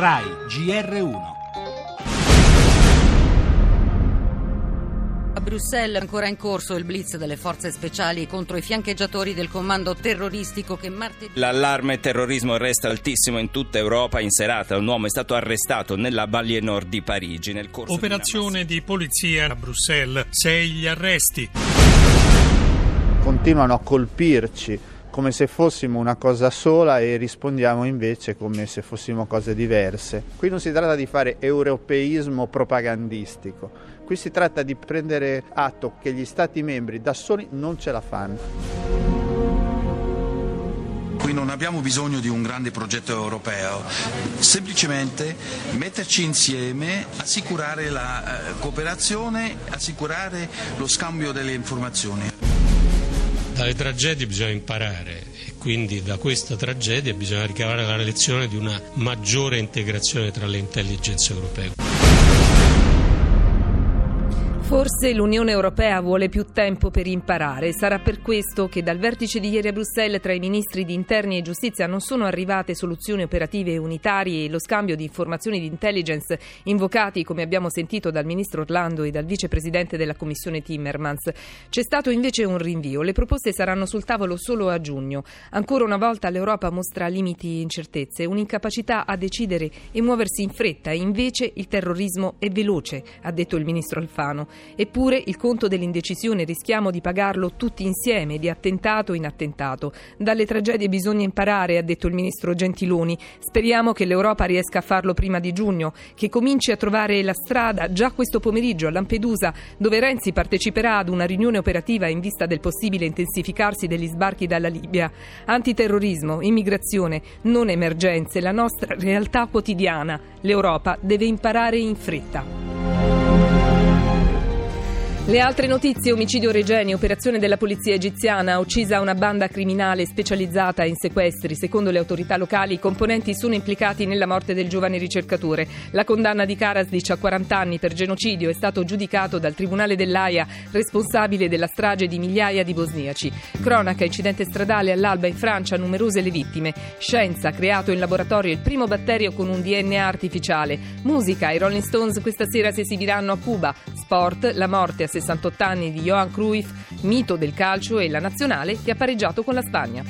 RAI GR1 A Bruxelles è ancora in corso il blitz delle forze speciali contro i fiancheggiatori del comando terroristico che martedì... L'allarme terrorismo resta altissimo in tutta Europa. In serata un uomo è stato arrestato nella Balie Nord di Parigi nel corso Operazione di, di polizia a Bruxelles. Sei gli arresti. Continuano a colpirci come se fossimo una cosa sola e rispondiamo invece come se fossimo cose diverse. Qui non si tratta di fare europeismo propagandistico, qui si tratta di prendere atto che gli Stati membri da soli non ce la fanno. Qui non abbiamo bisogno di un grande progetto europeo, semplicemente metterci insieme, assicurare la eh, cooperazione, assicurare lo scambio delle informazioni. Dalle tragedie bisogna imparare e quindi da questa tragedia bisogna ricavare la lezione di una maggiore integrazione tra le intelligenze europee. Forse l'Unione Europea vuole più tempo per imparare. Sarà per questo che dal vertice di ieri a Bruxelles tra i ministri di interni e giustizia non sono arrivate soluzioni operative unitarie e lo scambio di informazioni di intelligence invocati, come abbiamo sentito dal ministro Orlando e dal vicepresidente della Commissione Timmermans. C'è stato invece un rinvio. Le proposte saranno sul tavolo solo a giugno. Ancora una volta l'Europa mostra limiti e incertezze, un'incapacità a decidere e muoversi in fretta. Invece il terrorismo è veloce, ha detto il ministro Alfano. Eppure il conto dell'indecisione rischiamo di pagarlo tutti insieme, di attentato in attentato. Dalle tragedie bisogna imparare, ha detto il ministro Gentiloni. Speriamo che l'Europa riesca a farlo prima di giugno, che cominci a trovare la strada già questo pomeriggio a Lampedusa, dove Renzi parteciperà ad una riunione operativa in vista del possibile intensificarsi degli sbarchi dalla Libia. Antiterrorismo, immigrazione, non emergenze, la nostra realtà quotidiana. L'Europa deve imparare in fretta. Le altre notizie, omicidio Regeni, operazione della polizia egiziana, uccisa una banda criminale specializzata in sequestri. Secondo le autorità locali i componenti sono implicati nella morte del giovane ricercatore. La condanna di Karasdic a 40 anni per genocidio è stato giudicato dal Tribunale dell'AIA, responsabile della strage di migliaia di bosniaci. Cronaca, incidente stradale all'alba in Francia, numerose le vittime. Scienza, creato in laboratorio il primo batterio con un DNA artificiale. Musica, i Rolling Stones questa sera si esibiranno a Cuba. Sport, la morte a 68 anni di Johan Cruyff, mito del calcio e la nazionale che ha pareggiato con la Spagna.